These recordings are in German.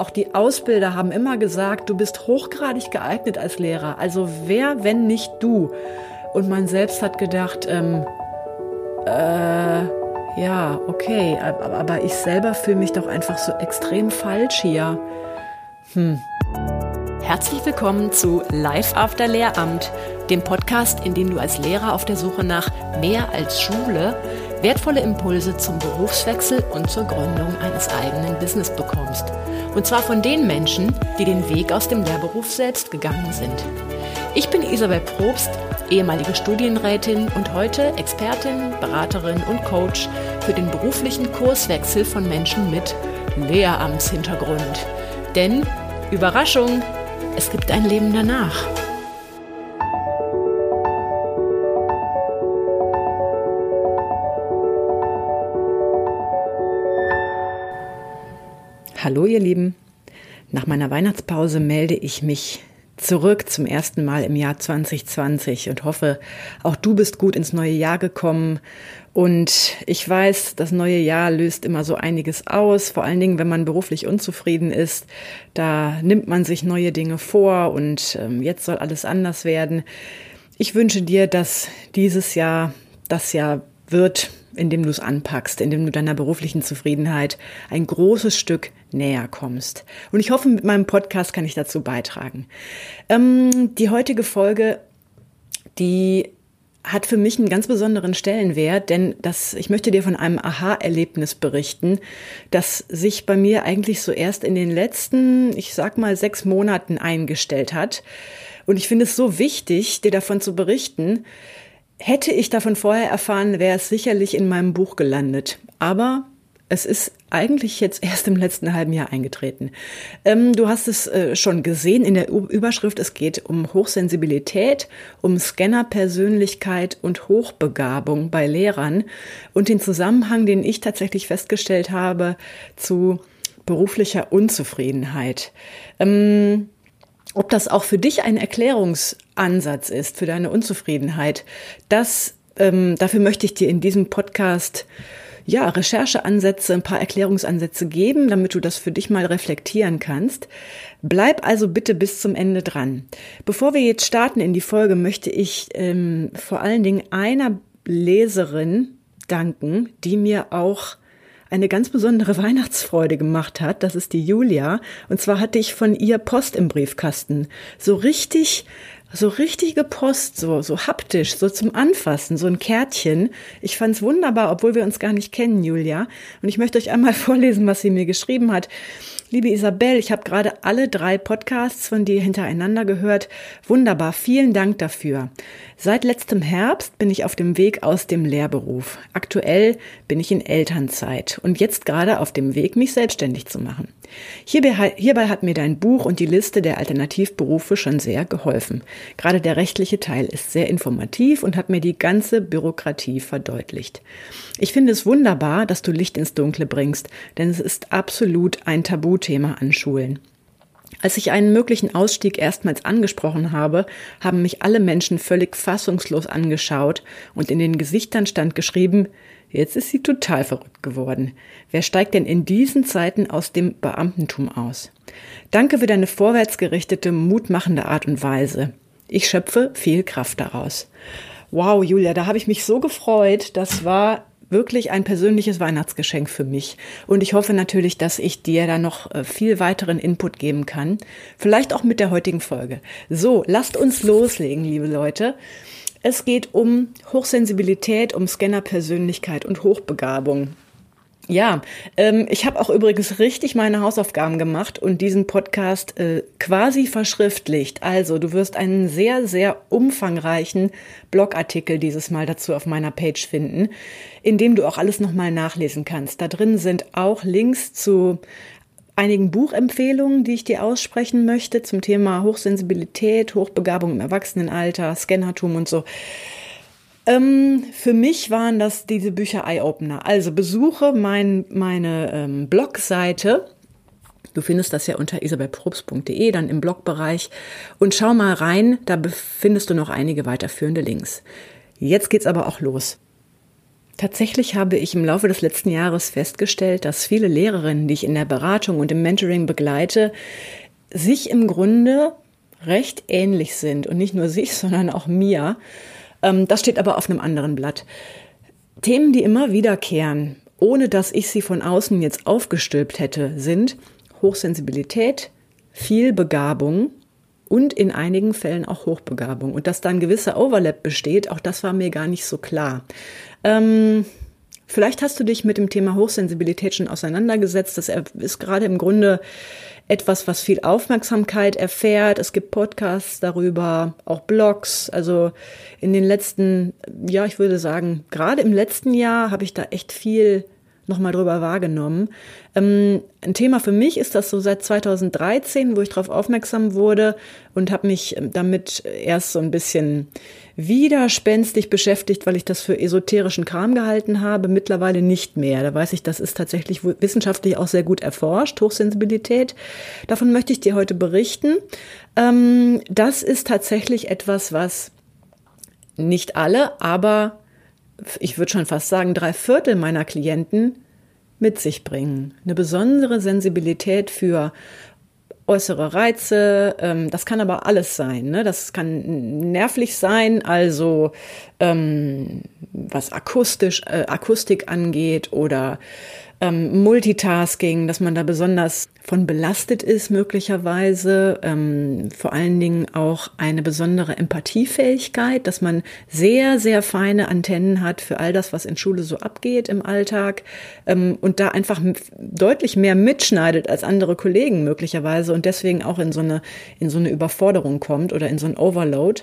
Auch die Ausbilder haben immer gesagt, du bist hochgradig geeignet als Lehrer. Also wer, wenn nicht du? Und man selbst hat gedacht, ähm, äh, ja, okay, aber ich selber fühle mich doch einfach so extrem falsch hier. Hm. Herzlich willkommen zu Live After Lehramt, dem Podcast, in dem du als Lehrer auf der Suche nach mehr als Schule wertvolle Impulse zum Berufswechsel und zur Gründung eines eigenen Business bekommst. Und zwar von den Menschen, die den Weg aus dem Lehrberuf selbst gegangen sind. Ich bin Isabel Probst, ehemalige Studienrätin und heute Expertin, Beraterin und Coach für den beruflichen Kurswechsel von Menschen mit Lehramtshintergrund. Denn, Überraschung, es gibt ein Leben danach. Hallo ihr Lieben, nach meiner Weihnachtspause melde ich mich zurück zum ersten Mal im Jahr 2020 und hoffe, auch du bist gut ins neue Jahr gekommen. Und ich weiß, das neue Jahr löst immer so einiges aus, vor allen Dingen, wenn man beruflich unzufrieden ist. Da nimmt man sich neue Dinge vor und ähm, jetzt soll alles anders werden. Ich wünsche dir, dass dieses Jahr das Jahr wird, indem du es anpackst, indem du deiner beruflichen Zufriedenheit ein großes Stück näher kommst. Und ich hoffe, mit meinem Podcast kann ich dazu beitragen. Ähm, die heutige Folge, die hat für mich einen ganz besonderen Stellenwert, denn das, ich möchte dir von einem Aha-Erlebnis berichten, das sich bei mir eigentlich so erst in den letzten, ich sag mal, sechs Monaten eingestellt hat. Und ich finde es so wichtig, dir davon zu berichten, Hätte ich davon vorher erfahren, wäre es sicherlich in meinem Buch gelandet. Aber es ist eigentlich jetzt erst im letzten halben Jahr eingetreten. Ähm, du hast es äh, schon gesehen in der U Überschrift. Es geht um Hochsensibilität, um Scannerpersönlichkeit und Hochbegabung bei Lehrern und den Zusammenhang, den ich tatsächlich festgestellt habe zu beruflicher Unzufriedenheit. Ähm, ob das auch für dich ein Erklärungsansatz ist für deine Unzufriedenheit, das ähm, dafür möchte ich dir in diesem Podcast ja Rechercheansätze, ein paar Erklärungsansätze geben, damit du das für dich mal reflektieren kannst. Bleib also bitte bis zum Ende dran. Bevor wir jetzt starten in die Folge, möchte ich ähm, vor allen Dingen einer Leserin danken, die mir auch eine ganz besondere Weihnachtsfreude gemacht hat. Das ist die Julia. Und zwar hatte ich von ihr Post im Briefkasten. So richtig so richtige Post, so, so haptisch, so zum Anfassen, so ein Kärtchen. Ich fand's wunderbar, obwohl wir uns gar nicht kennen, Julia. Und ich möchte euch einmal vorlesen, was sie mir geschrieben hat. Liebe Isabel, ich habe gerade alle drei Podcasts von dir hintereinander gehört. Wunderbar, vielen Dank dafür. Seit letztem Herbst bin ich auf dem Weg aus dem Lehrberuf. Aktuell bin ich in Elternzeit und jetzt gerade auf dem Weg, mich selbstständig zu machen. Hierbei, hat mir dein Buch und die Liste der Alternativberufe schon sehr geholfen. Gerade der rechtliche Teil ist sehr informativ und hat mir die ganze Bürokratie verdeutlicht. Ich finde es wunderbar, dass du Licht ins Dunkle bringst, denn es ist absolut ein Tabuthema an Schulen. Als ich einen möglichen Ausstieg erstmals angesprochen habe, haben mich alle Menschen völlig fassungslos angeschaut und in den Gesichtern stand geschrieben, jetzt ist sie total verrückt geworden. Wer steigt denn in diesen Zeiten aus dem Beamtentum aus? Danke für deine vorwärtsgerichtete, mutmachende Art und Weise. Ich schöpfe viel Kraft daraus. Wow, Julia, da habe ich mich so gefreut. Das war wirklich ein persönliches Weihnachtsgeschenk für mich. Und ich hoffe natürlich, dass ich dir da noch äh, viel weiteren Input geben kann. Vielleicht auch mit der heutigen Folge. So, lasst uns loslegen, liebe Leute. Es geht um Hochsensibilität, um Scannerpersönlichkeit und Hochbegabung. Ja, ähm, ich habe auch übrigens richtig meine Hausaufgaben gemacht und diesen Podcast äh, quasi verschriftlicht. Also du wirst einen sehr, sehr umfangreichen Blogartikel dieses Mal dazu auf meiner Page finden, in dem du auch alles nochmal nachlesen kannst. Da drin sind auch Links zu einigen Buchempfehlungen, die ich dir aussprechen möchte zum Thema Hochsensibilität, Hochbegabung im Erwachsenenalter, Scannertum und so. Ähm, für mich waren das diese Bücher Eye-Opener. Also besuche mein, meine ähm, Blogseite. Du findest das ja unter isabelprobst.de, dann im Blogbereich. Und schau mal rein, da findest du noch einige weiterführende Links. Jetzt geht's aber auch los. Tatsächlich habe ich im Laufe des letzten Jahres festgestellt, dass viele Lehrerinnen, die ich in der Beratung und im Mentoring begleite, sich im Grunde recht ähnlich sind. Und nicht nur sich, sondern auch mir. Ähm, das steht aber auf einem anderen Blatt. Themen, die immer wiederkehren, ohne dass ich sie von außen jetzt aufgestülpt hätte, sind Hochsensibilität, Vielbegabung und in einigen Fällen auch Hochbegabung. Und dass da ein gewisser Overlap besteht, auch das war mir gar nicht so klar. Ähm, vielleicht hast du dich mit dem Thema Hochsensibilität schon auseinandergesetzt. Das ist gerade im Grunde etwas, was viel Aufmerksamkeit erfährt. Es gibt Podcasts darüber, auch Blogs. Also in den letzten, ja, ich würde sagen, gerade im letzten Jahr habe ich da echt viel nochmal drüber wahrgenommen. Ähm, ein Thema für mich ist das so seit 2013, wo ich darauf aufmerksam wurde und habe mich ähm, damit erst so ein bisschen widerspenstig beschäftigt, weil ich das für esoterischen Kram gehalten habe, mittlerweile nicht mehr. Da weiß ich, das ist tatsächlich wissenschaftlich auch sehr gut erforscht, Hochsensibilität. Davon möchte ich dir heute berichten. Ähm, das ist tatsächlich etwas, was nicht alle, aber ich würde schon fast sagen, drei Viertel meiner Klienten mit sich bringen. Eine besondere Sensibilität für äußere Reize, ähm, das kann aber alles sein. Ne? Das kann nervlich sein, also ähm, was akustisch, äh, Akustik angeht oder ähm, Multitasking, dass man da besonders von belastet ist möglicherweise, ähm, vor allen Dingen auch eine besondere Empathiefähigkeit, dass man sehr, sehr feine Antennen hat für all das, was in Schule so abgeht im Alltag ähm, und da einfach deutlich mehr mitschneidet als andere Kollegen möglicherweise und deswegen auch in so eine, in so eine Überforderung kommt oder in so ein Overload.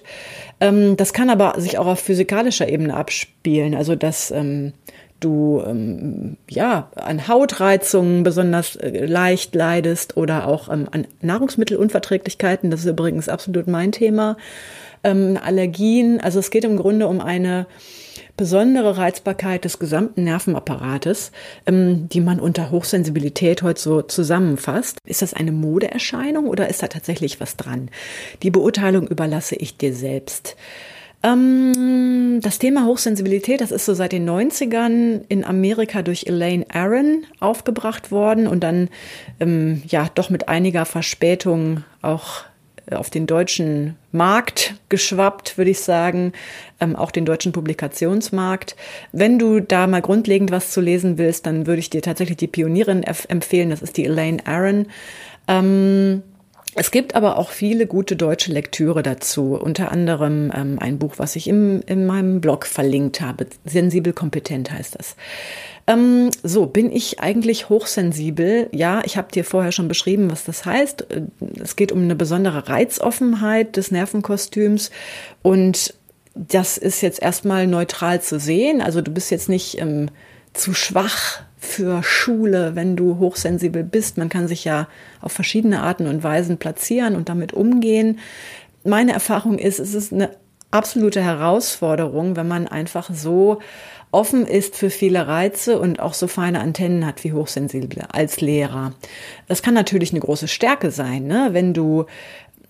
Ähm, das kann aber sich auch auf physikalischer Ebene abspielen, also dass ähm, du ähm, ja an Hautreizungen besonders äh, leicht leidest oder auch ähm, an Nahrungsmittelunverträglichkeiten, das ist übrigens absolut mein Thema, ähm, Allergien. Also es geht im Grunde um eine besondere Reizbarkeit des gesamten Nervenapparates, ähm, die man unter Hochsensibilität heute so zusammenfasst. Ist das eine Modeerscheinung oder ist da tatsächlich was dran? Die Beurteilung überlasse ich dir selbst. Ähm, das Thema Hochsensibilität, das ist so seit den 90ern in Amerika durch Elaine Aaron aufgebracht worden und dann ähm, ja doch mit einiger Verspätung auch auf den deutschen Markt geschwappt, würde ich sagen, ähm, auch den deutschen Publikationsmarkt. Wenn du da mal grundlegend was zu lesen willst, dann würde ich dir tatsächlich die Pionierin empfehlen. Das ist die Elaine Aaron. Ähm, es gibt aber auch viele gute deutsche Lektüre dazu, unter anderem ähm, ein Buch, was ich im, in meinem Blog verlinkt habe. Sensibel kompetent heißt das. Ähm, so, bin ich eigentlich hochsensibel? Ja, ich habe dir vorher schon beschrieben, was das heißt. Äh, es geht um eine besondere Reizoffenheit des Nervenkostüms und das ist jetzt erstmal neutral zu sehen. Also du bist jetzt nicht ähm, zu schwach für Schule, wenn du hochsensibel bist. Man kann sich ja auf verschiedene Arten und Weisen platzieren und damit umgehen. Meine Erfahrung ist, es ist eine absolute Herausforderung, wenn man einfach so offen ist für viele Reize und auch so feine Antennen hat wie hochsensibel als Lehrer. Das kann natürlich eine große Stärke sein, ne? wenn du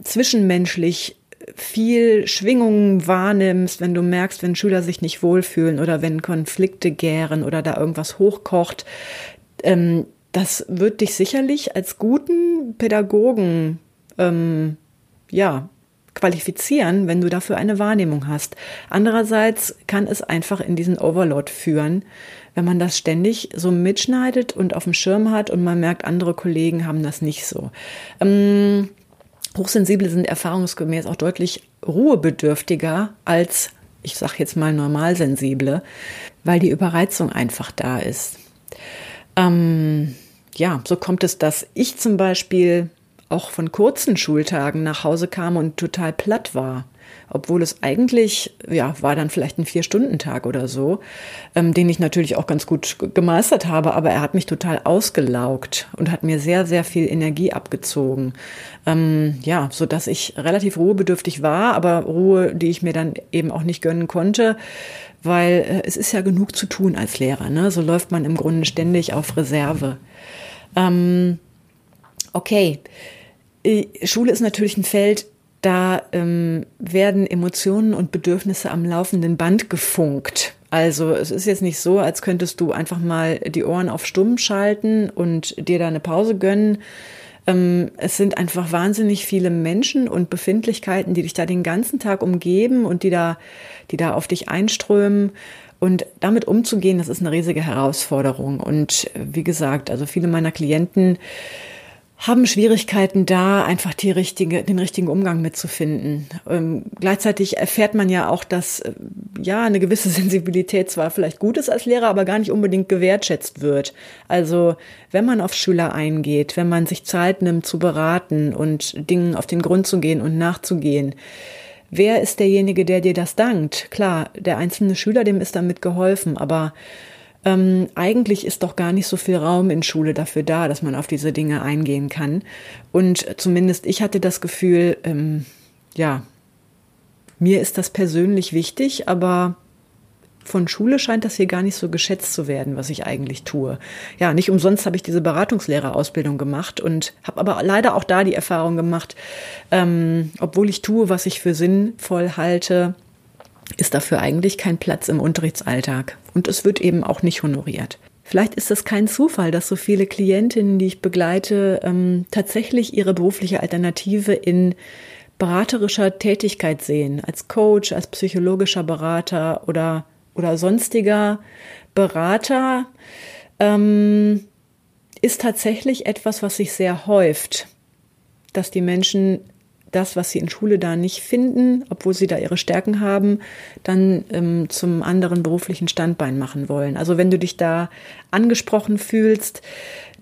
zwischenmenschlich viel Schwingungen wahrnimmst, wenn du merkst, wenn Schüler sich nicht wohlfühlen oder wenn Konflikte gären oder da irgendwas hochkocht, ähm, das wird dich sicherlich als guten Pädagogen ähm, ja qualifizieren, wenn du dafür eine Wahrnehmung hast. Andererseits kann es einfach in diesen Overload führen, wenn man das ständig so mitschneidet und auf dem Schirm hat und man merkt, andere Kollegen haben das nicht so. Ähm, Hochsensible sind erfahrungsgemäß auch deutlich ruhebedürftiger als, ich sage jetzt mal, normalsensible, weil die Überreizung einfach da ist. Ähm, ja, so kommt es, dass ich zum Beispiel auch von kurzen Schultagen nach Hause kam und total platt war obwohl es eigentlich, ja, war dann vielleicht ein Vier-Stunden-Tag oder so, ähm, den ich natürlich auch ganz gut gemeistert habe, aber er hat mich total ausgelaugt und hat mir sehr, sehr viel Energie abgezogen. Ähm, ja, so dass ich relativ ruhebedürftig war, aber Ruhe, die ich mir dann eben auch nicht gönnen konnte, weil äh, es ist ja genug zu tun als Lehrer, ne? So läuft man im Grunde ständig auf Reserve. Ähm, okay. Äh, Schule ist natürlich ein Feld, da ähm, werden Emotionen und Bedürfnisse am laufenden Band gefunkt. Also es ist jetzt nicht so, als könntest du einfach mal die Ohren auf stumm schalten und dir da eine Pause gönnen. Ähm, es sind einfach wahnsinnig viele Menschen und Befindlichkeiten, die dich da den ganzen Tag umgeben und die da, die da auf dich einströmen. Und damit umzugehen, das ist eine riesige Herausforderung. Und äh, wie gesagt, also viele meiner Klienten haben Schwierigkeiten da, einfach die richtige, den richtigen Umgang mitzufinden. Ähm, gleichzeitig erfährt man ja auch, dass äh, ja eine gewisse Sensibilität zwar vielleicht gut ist als Lehrer, aber gar nicht unbedingt gewertschätzt wird. Also wenn man auf Schüler eingeht, wenn man sich Zeit nimmt zu beraten und Dingen auf den Grund zu gehen und nachzugehen, wer ist derjenige, der dir das dankt? Klar, der einzelne Schüler, dem ist damit geholfen, aber ähm, eigentlich ist doch gar nicht so viel Raum in Schule dafür da, dass man auf diese Dinge eingehen kann. Und zumindest ich hatte das Gefühl, ähm, ja, mir ist das persönlich wichtig, aber von Schule scheint das hier gar nicht so geschätzt zu werden, was ich eigentlich tue. Ja, nicht umsonst habe ich diese Beratungslehrerausbildung gemacht und habe aber leider auch da die Erfahrung gemacht, ähm, obwohl ich tue, was ich für sinnvoll halte, ist dafür eigentlich kein Platz im Unterrichtsalltag. Und es wird eben auch nicht honoriert. Vielleicht ist das kein Zufall, dass so viele Klientinnen, die ich begleite, ähm, tatsächlich ihre berufliche Alternative in beraterischer Tätigkeit sehen, als Coach, als psychologischer Berater oder, oder sonstiger Berater, ähm, ist tatsächlich etwas, was sich sehr häuft, dass die Menschen das, was sie in Schule da nicht finden, obwohl sie da ihre Stärken haben, dann ähm, zum anderen beruflichen Standbein machen wollen. Also wenn du dich da angesprochen fühlst,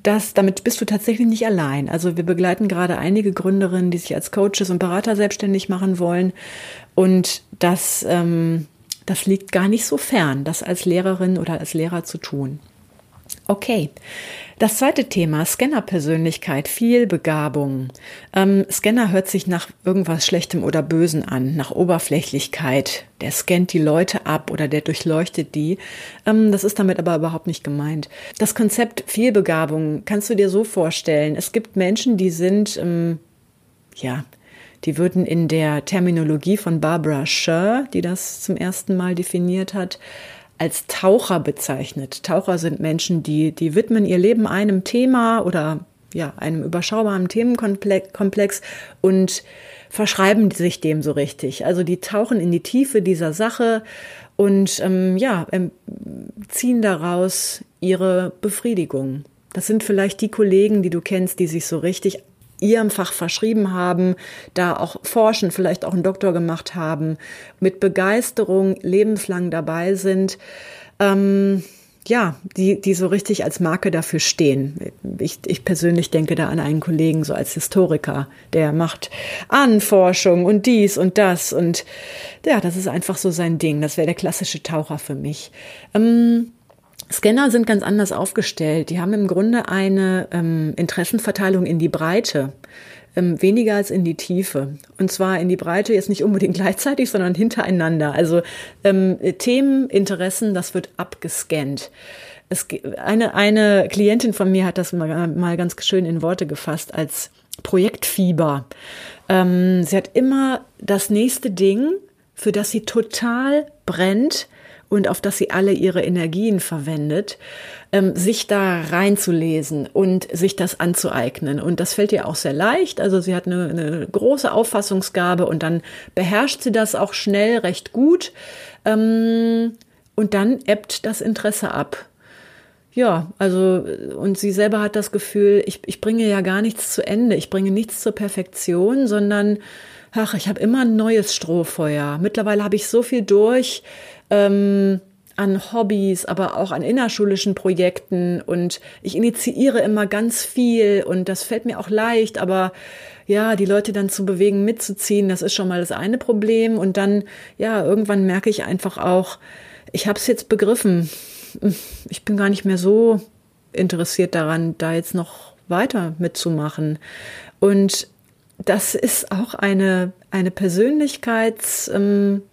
das, damit bist du tatsächlich nicht allein. Also wir begleiten gerade einige Gründerinnen, die sich als Coaches und Berater selbstständig machen wollen. Und das, ähm, das liegt gar nicht so fern, das als Lehrerin oder als Lehrer zu tun. Okay. Das zweite Thema, Scanner-Persönlichkeit, Vielbegabung. Ähm, Scanner hört sich nach irgendwas Schlechtem oder Bösen an, nach Oberflächlichkeit. Der scannt die Leute ab oder der durchleuchtet die. Ähm, das ist damit aber überhaupt nicht gemeint. Das Konzept Vielbegabung kannst du dir so vorstellen. Es gibt Menschen, die sind, ähm, ja, die würden in der Terminologie von Barbara Scher, die das zum ersten Mal definiert hat, als Taucher bezeichnet. Taucher sind Menschen, die, die widmen ihr Leben einem Thema oder ja, einem überschaubaren Themenkomplex und verschreiben sich dem so richtig. Also die tauchen in die Tiefe dieser Sache und ähm, ja, ähm, ziehen daraus ihre Befriedigung. Das sind vielleicht die Kollegen, die du kennst, die sich so richtig ihrem Fach verschrieben haben, da auch forschen, vielleicht auch einen Doktor gemacht haben, mit Begeisterung lebenslang dabei sind. Ähm, ja, die, die so richtig als Marke dafür stehen. Ich, ich persönlich denke da an einen Kollegen so als Historiker, der macht Anforschung und dies und das und ja, das ist einfach so sein Ding. Das wäre der klassische Taucher für mich. Ähm, Scanner sind ganz anders aufgestellt. Die haben im Grunde eine ähm, Interessenverteilung in die Breite, ähm, weniger als in die Tiefe. Und zwar in die Breite jetzt nicht unbedingt gleichzeitig, sondern hintereinander. Also ähm, Themen, Interessen, das wird abgescannt. Es, eine, eine Klientin von mir hat das mal, mal ganz schön in Worte gefasst als Projektfieber. Ähm, sie hat immer das nächste Ding, für das sie total brennt, und auf das sie alle ihre Energien verwendet, ähm, sich da reinzulesen und sich das anzueignen. Und das fällt ihr auch sehr leicht. Also sie hat eine, eine große Auffassungsgabe und dann beherrscht sie das auch schnell recht gut. Ähm, und dann ebbt das Interesse ab. Ja, also, und sie selber hat das Gefühl, ich, ich bringe ja gar nichts zu Ende, ich bringe nichts zur Perfektion, sondern, ach, ich habe immer ein neues Strohfeuer. Mittlerweile habe ich so viel durch, ähm, an Hobbys, aber auch an innerschulischen Projekten. Und ich initiiere immer ganz viel und das fällt mir auch leicht, aber ja, die Leute dann zu bewegen, mitzuziehen, das ist schon mal das eine Problem. Und dann, ja, irgendwann merke ich einfach auch, ich habe es jetzt begriffen, ich bin gar nicht mehr so interessiert daran, da jetzt noch weiter mitzumachen. Und das ist auch eine, eine Persönlichkeits, ähm,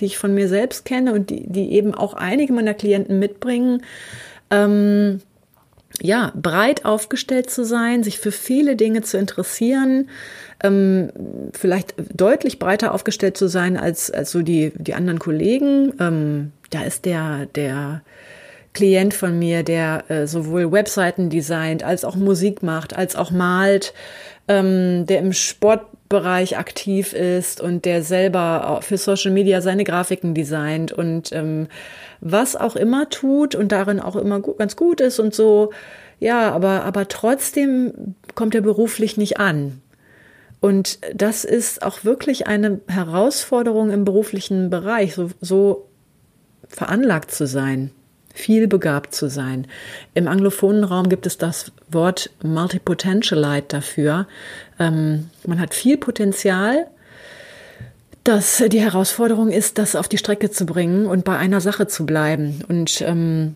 die ich von mir selbst kenne und die, die eben auch einige meiner Klienten mitbringen. Ähm, ja, breit aufgestellt zu sein, sich für viele Dinge zu interessieren, ähm, vielleicht deutlich breiter aufgestellt zu sein als, als so die, die anderen Kollegen. Ähm, da ist der, der Klient von mir, der äh, sowohl Webseiten designt, als auch Musik macht, als auch malt, ähm, der im Sportbereich aktiv ist und der selber für Social Media seine Grafiken designt und ähm, was auch immer tut und darin auch immer gut, ganz gut ist und so. Ja, aber, aber trotzdem kommt er beruflich nicht an. Und das ist auch wirklich eine Herausforderung im beruflichen Bereich, so, so veranlagt zu sein, viel begabt zu sein. Im anglophonen Raum gibt es das Wort Multipotentialite dafür. Ähm, man hat viel Potenzial, dass die Herausforderung ist, das auf die Strecke zu bringen und bei einer Sache zu bleiben. Und ähm,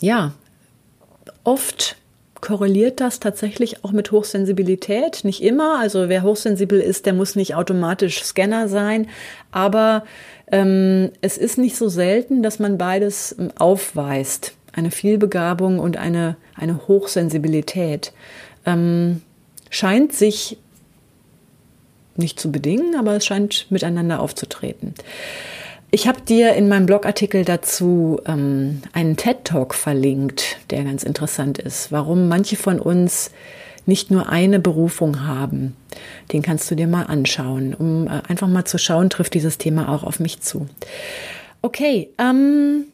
ja, oft korreliert das tatsächlich auch mit Hochsensibilität. Nicht immer. Also wer hochsensibel ist, der muss nicht automatisch Scanner sein. Aber es ist nicht so selten, dass man beides ähm, aufweist. Eine Vielbegabung und eine, eine Hochsensibilität. Ähm, scheint sich nicht zu bedingen, aber es scheint miteinander aufzutreten. Ich habe dir in meinem Blogartikel dazu ähm, einen TED-Talk verlinkt, der ganz interessant ist, warum manche von uns nicht nur eine Berufung haben. Den kannst du dir mal anschauen, um äh, einfach mal zu schauen, trifft dieses Thema auch auf mich zu. Okay, ähm,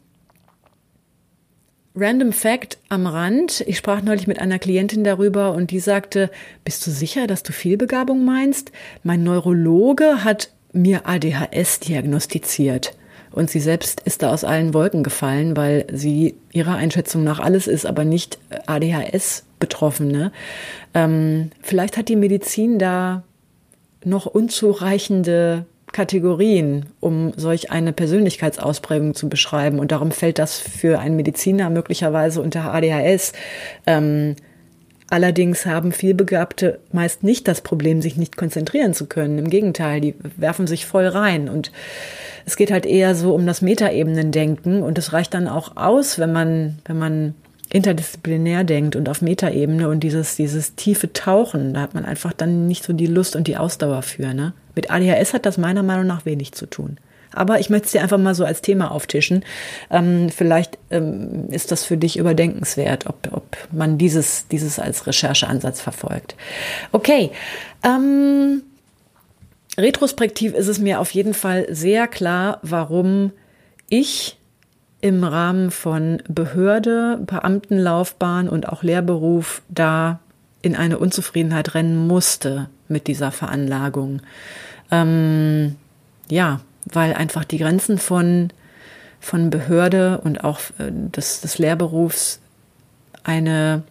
Random Fact am Rand. Ich sprach neulich mit einer Klientin darüber und die sagte, bist du sicher, dass du Vielbegabung meinst? Mein Neurologe hat mir ADHS diagnostiziert. Und sie selbst ist da aus allen Wolken gefallen, weil sie ihrer Einschätzung nach alles ist, aber nicht ADHS-Betroffene. Ähm, vielleicht hat die Medizin da noch unzureichende Kategorien, um solch eine Persönlichkeitsausprägung zu beschreiben. Und darum fällt das für einen Mediziner möglicherweise unter ADHS. Ähm, allerdings haben vielbegabte meist nicht das Problem, sich nicht konzentrieren zu können. Im Gegenteil, die werfen sich voll rein. Und es geht halt eher so um das Metaebenen-Denken. Und es reicht dann auch aus, wenn man, wenn man interdisziplinär denkt und auf Metaebene und dieses, dieses tiefe Tauchen, da hat man einfach dann nicht so die Lust und die Ausdauer für. Ne? Mit ADHS hat das meiner Meinung nach wenig zu tun. Aber ich möchte es dir einfach mal so als Thema auftischen. Ähm, vielleicht ähm, ist das für dich überdenkenswert, ob, ob man dieses, dieses als Rechercheansatz verfolgt. Okay. Ähm, retrospektiv ist es mir auf jeden Fall sehr klar, warum ich im Rahmen von Behörde, Beamtenlaufbahn und auch Lehrberuf da in eine Unzufriedenheit rennen musste mit dieser Veranlagung. Ähm, ja, weil einfach die Grenzen von, von Behörde und auch äh, des, des Lehrberufs eine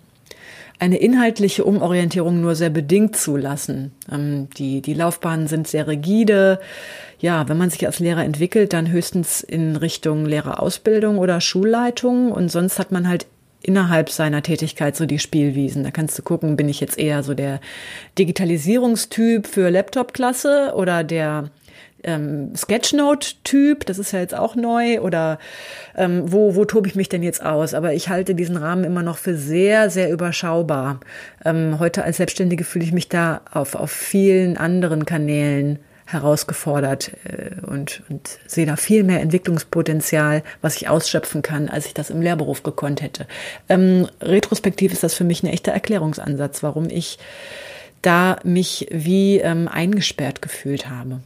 eine inhaltliche Umorientierung nur sehr bedingt zulassen. Ähm, die, die Laufbahnen sind sehr rigide. Ja, wenn man sich als Lehrer entwickelt, dann höchstens in Richtung Lehrerausbildung oder Schulleitung und sonst hat man halt innerhalb seiner Tätigkeit so die Spielwiesen. Da kannst du gucken, bin ich jetzt eher so der Digitalisierungstyp für Laptop-Klasse oder der ähm, Sketchnote-Typ, das ist ja jetzt auch neu, oder ähm, wo, wo tobe ich mich denn jetzt aus? Aber ich halte diesen Rahmen immer noch für sehr, sehr überschaubar. Ähm, heute als Selbstständige fühle ich mich da auf, auf vielen anderen Kanälen herausgefordert äh, und, und sehe da viel mehr Entwicklungspotenzial, was ich ausschöpfen kann, als ich das im Lehrberuf gekonnt hätte. Ähm, retrospektiv ist das für mich ein echter Erklärungsansatz, warum ich da mich wie ähm, eingesperrt gefühlt habe.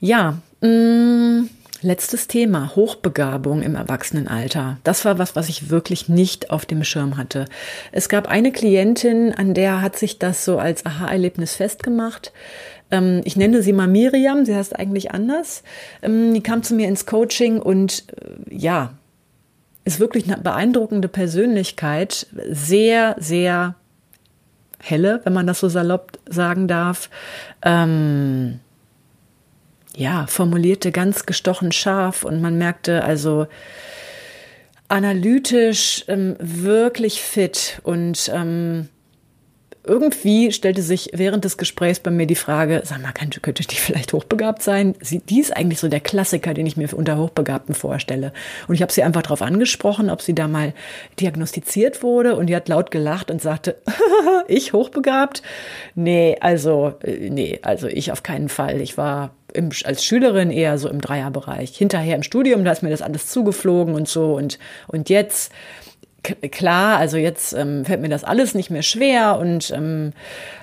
Ja, mh, mm, letztes Thema, Hochbegabung im Erwachsenenalter. Das war was, was ich wirklich nicht auf dem Schirm hatte. Es gab eine Klientin, an der hat sich das so als Aha-Erlebnis festgemacht. Ähm, ich nenne sie mal Miriam, sie heißt eigentlich anders. Ähm, die kam zu mir ins Coaching und äh, ja, ist wirklich eine beeindruckende Persönlichkeit, sehr, sehr helle, wenn man das so salopp sagen darf. Ähm, ja, formulierte ganz gestochen scharf und man merkte also analytisch ähm, wirklich fit und ähm, irgendwie stellte sich während des Gesprächs bei mir die Frage, sag mal, könnte, könnte die vielleicht hochbegabt sein? Sie, die ist eigentlich so der Klassiker, den ich mir unter Hochbegabten vorstelle. Und ich habe sie einfach darauf angesprochen, ob sie da mal diagnostiziert wurde. Und die hat laut gelacht und sagte, ich hochbegabt? Nee, also, äh, nee, also ich auf keinen Fall. Ich war im, als Schülerin eher so im Dreierbereich. Hinterher im Studium, da ist mir das alles zugeflogen und so. Und, und jetzt klar, also jetzt ähm, fällt mir das alles nicht mehr schwer und ähm,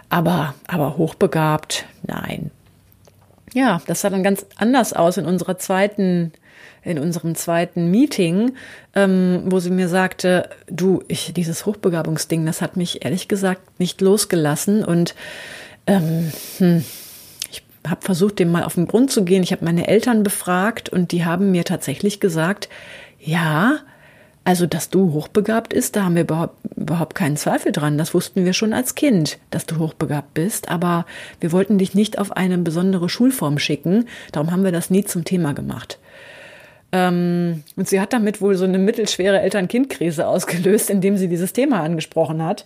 aber, aber hochbegabt, nein. Ja, das sah dann ganz anders aus in unserer zweiten, in unserem zweiten Meeting, ähm, wo sie mir sagte, du, ich, dieses Hochbegabungsding, das hat mich ehrlich gesagt nicht losgelassen und ähm, hm, ich habe versucht, dem mal auf den Grund zu gehen. Ich habe meine Eltern befragt und die haben mir tatsächlich gesagt, ja, also, dass du hochbegabt bist, da haben wir überhaupt, überhaupt keinen Zweifel dran. Das wussten wir schon als Kind, dass du hochbegabt bist. Aber wir wollten dich nicht auf eine besondere Schulform schicken. Darum haben wir das nie zum Thema gemacht. Ähm, und sie hat damit wohl so eine mittelschwere Eltern-Kind-Krise ausgelöst, indem sie dieses Thema angesprochen hat.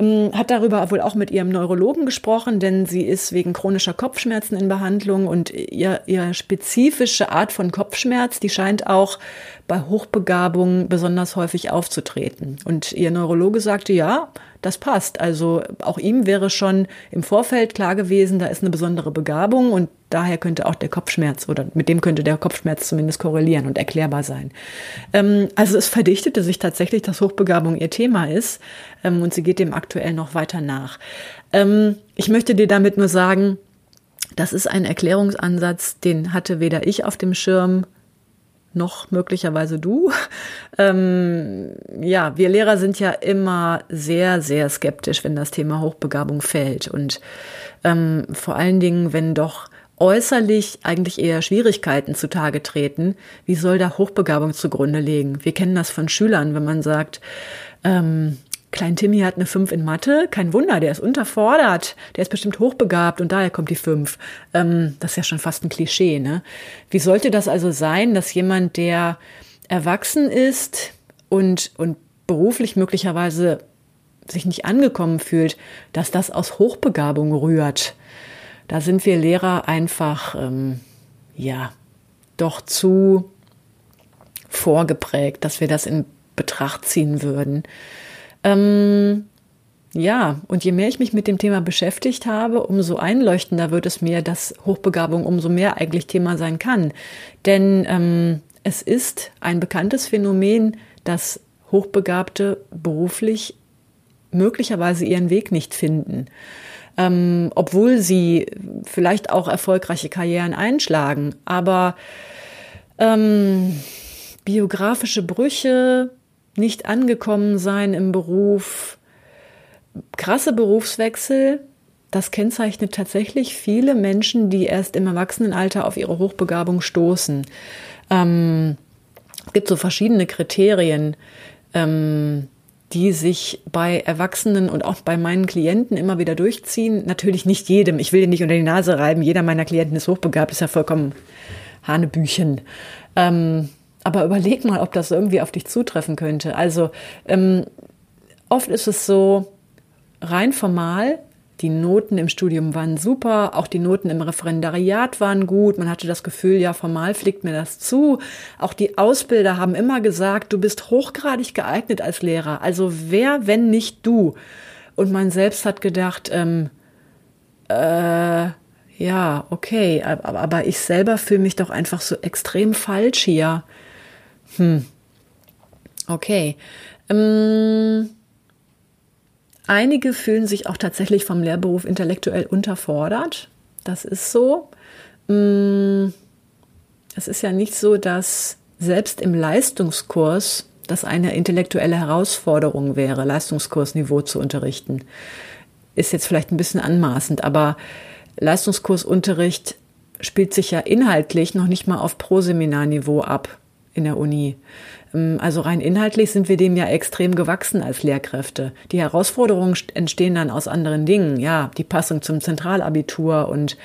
Ähm, hat darüber wohl auch mit ihrem Neurologen gesprochen, denn sie ist wegen chronischer Kopfschmerzen in Behandlung und ihr, ihr spezifische Art von Kopfschmerz, die scheint auch bei Hochbegabung besonders häufig aufzutreten. Und ihr Neurologe sagte, ja, das passt. Also auch ihm wäre schon im Vorfeld klar gewesen, da ist eine besondere Begabung und daher könnte auch der Kopfschmerz oder mit dem könnte der Kopfschmerz zumindest korrelieren und erklärbar sein. Ähm, also es verdichtete sich tatsächlich, dass Hochbegabung ihr Thema ist ähm, und sie geht dem aktuell noch weiter nach. Ähm, ich möchte dir damit nur sagen, das ist ein Erklärungsansatz, den hatte weder ich auf dem Schirm noch möglicherweise du. Ähm, ja, wir Lehrer sind ja immer sehr, sehr skeptisch, wenn das Thema Hochbegabung fällt. Und ähm, vor allen Dingen, wenn doch äußerlich eigentlich eher Schwierigkeiten zutage treten, wie soll da Hochbegabung zugrunde liegen? Wir kennen das von Schülern, wenn man sagt, ähm, Klein Timmy hat eine 5 in Mathe. Kein Wunder, der ist unterfordert. Der ist bestimmt hochbegabt und daher kommt die 5. Ähm, das ist ja schon fast ein Klischee, ne? Wie sollte das also sein, dass jemand, der erwachsen ist und, und beruflich möglicherweise sich nicht angekommen fühlt, dass das aus Hochbegabung rührt? Da sind wir Lehrer einfach, ähm, ja, doch zu vorgeprägt, dass wir das in Betracht ziehen würden. Ähm, ja, und je mehr ich mich mit dem Thema beschäftigt habe, umso einleuchtender wird es mir, dass Hochbegabung umso mehr eigentlich Thema sein kann. Denn ähm, es ist ein bekanntes Phänomen, dass Hochbegabte beruflich möglicherweise ihren Weg nicht finden. Ähm, obwohl sie vielleicht auch erfolgreiche Karrieren einschlagen. Aber ähm, biografische Brüche, nicht angekommen sein im Beruf, krasse Berufswechsel, das kennzeichnet tatsächlich viele Menschen, die erst im Erwachsenenalter auf ihre Hochbegabung stoßen. Ähm, es gibt so verschiedene Kriterien, ähm, die sich bei Erwachsenen und auch bei meinen Klienten immer wieder durchziehen. Natürlich nicht jedem. Ich will dir nicht unter die Nase reiben. Jeder meiner Klienten ist hochbegabt, ist ja vollkommen Hanebüchen. Ähm, aber überleg mal, ob das irgendwie auf dich zutreffen könnte. Also ähm, oft ist es so, rein formal, die Noten im Studium waren super, auch die Noten im Referendariat waren gut. Man hatte das Gefühl, ja, formal fliegt mir das zu. Auch die Ausbilder haben immer gesagt, du bist hochgradig geeignet als Lehrer. Also wer, wenn nicht du? Und man selbst hat gedacht, ähm, äh, ja, okay, aber, aber ich selber fühle mich doch einfach so extrem falsch hier. Hm. Okay. Ähm, einige fühlen sich auch tatsächlich vom Lehrberuf intellektuell unterfordert. Das ist so. Ähm, es ist ja nicht so, dass selbst im Leistungskurs das eine intellektuelle Herausforderung wäre, Leistungskursniveau zu unterrichten. Ist jetzt vielleicht ein bisschen anmaßend, aber Leistungskursunterricht spielt sich ja inhaltlich noch nicht mal auf Proseminarniveau ab in der Uni. Ähm, also rein inhaltlich sind wir dem ja extrem gewachsen als Lehrkräfte. Die Herausforderungen entstehen dann aus anderen Dingen. Ja, die Passung zum Zentralabitur und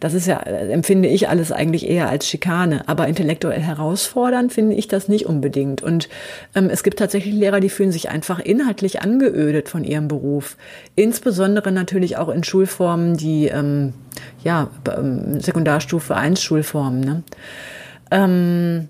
das ist ja, äh, empfinde ich alles eigentlich eher als Schikane. Aber intellektuell herausfordern finde ich das nicht unbedingt. Und ähm, es gibt tatsächlich Lehrer, die fühlen sich einfach inhaltlich angeödet von ihrem Beruf. Insbesondere natürlich auch in Schulformen, die, ähm, ja, ähm, Sekundarstufe 1 Schulformen. Ne? Ähm,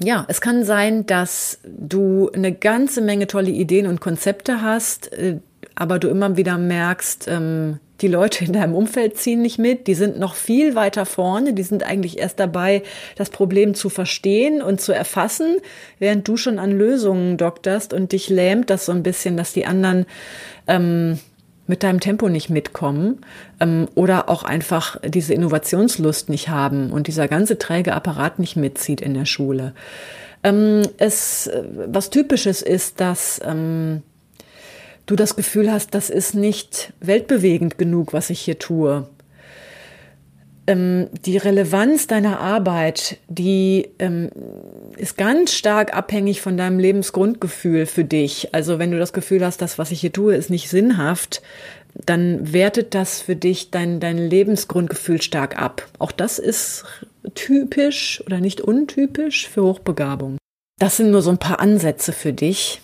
ja, es kann sein, dass du eine ganze Menge tolle Ideen und Konzepte hast, äh, aber du immer wieder merkst, ähm, die Leute in deinem Umfeld ziehen nicht mit, die sind noch viel weiter vorne, die sind eigentlich erst dabei, das Problem zu verstehen und zu erfassen, während du schon an Lösungen dokterst und dich lähmt das so ein bisschen, dass die anderen ähm, mit deinem Tempo nicht mitkommen ähm, oder auch einfach diese Innovationslust nicht haben und dieser ganze träge Apparat nicht mitzieht in der Schule. Ähm, es, was typisches ist, dass ähm, du das Gefühl hast, das ist nicht weltbewegend genug, was ich hier tue. Ähm, die Relevanz deiner Arbeit, die ähm, ist ganz stark abhängig von deinem Lebensgrundgefühl für dich. Also wenn du das Gefühl hast, das, was ich hier tue, ist nicht sinnhaft, dann wertet das für dich dein, dein Lebensgrundgefühl stark ab. Auch das ist typisch oder nicht untypisch für Hochbegabung. Das sind nur so ein paar Ansätze für dich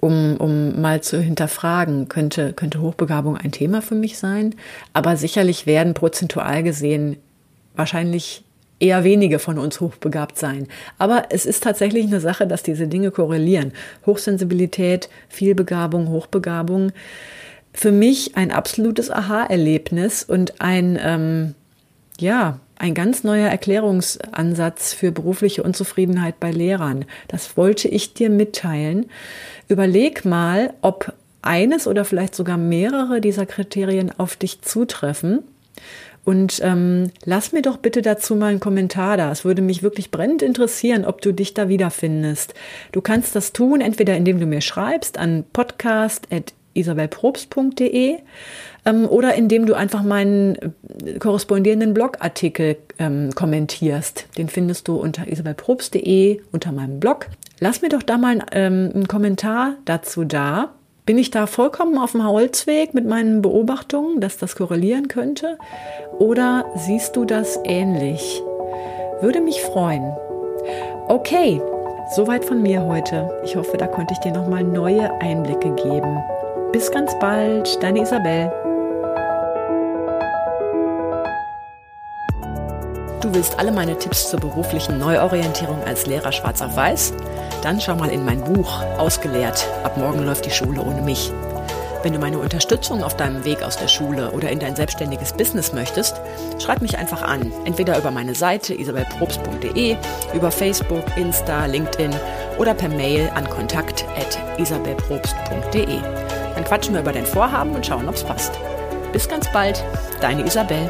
um, um mal zu hinterfragen, könnte, könnte Hochbegabung ein Thema für mich sein. Aber sicherlich werden prozentual gesehen wahrscheinlich eher wenige von uns hochbegabt sein. Aber es ist tatsächlich eine Sache, dass diese Dinge korrelieren. Hochsensibilität, Vielbegabung, Hochbegabung. Für mich ein absolutes Aha-Erlebnis und ein, ähm, ja, ein ganz neuer Erklärungsansatz für berufliche Unzufriedenheit bei Lehrern. Das wollte ich dir mitteilen. Überleg mal, ob eines oder vielleicht sogar mehrere dieser Kriterien auf dich zutreffen. Und ähm, lass mir doch bitte dazu mal einen Kommentar da. Es würde mich wirklich brennend interessieren, ob du dich da wiederfindest. Du kannst das tun, entweder indem du mir schreibst an podcast.isabelprobst.de oder indem du einfach meinen äh, korrespondierenden Blogartikel ähm, kommentierst. Den findest du unter isabelprobst.de unter meinem Blog. Lass mir doch da mal ähm, einen Kommentar dazu da. Bin ich da vollkommen auf dem Holzweg mit meinen Beobachtungen, dass das korrelieren könnte? Oder siehst du das ähnlich? Würde mich freuen. Okay, soweit von mir heute. Ich hoffe, da konnte ich dir nochmal neue Einblicke geben. Bis ganz bald, deine Isabel. Du willst alle meine Tipps zur beruflichen Neuorientierung als Lehrer schwarz auf weiß? Dann schau mal in mein Buch Ausgelehrt. Ab morgen läuft die Schule ohne mich. Wenn du meine Unterstützung auf deinem Weg aus der Schule oder in dein selbstständiges Business möchtest, schreib mich einfach an. Entweder über meine Seite isabelprobst.de, über Facebook, Insta, LinkedIn oder per Mail an kontakt.isabelprobst.de. Dann quatschen wir über dein Vorhaben und schauen, ob's passt. Bis ganz bald, deine Isabel.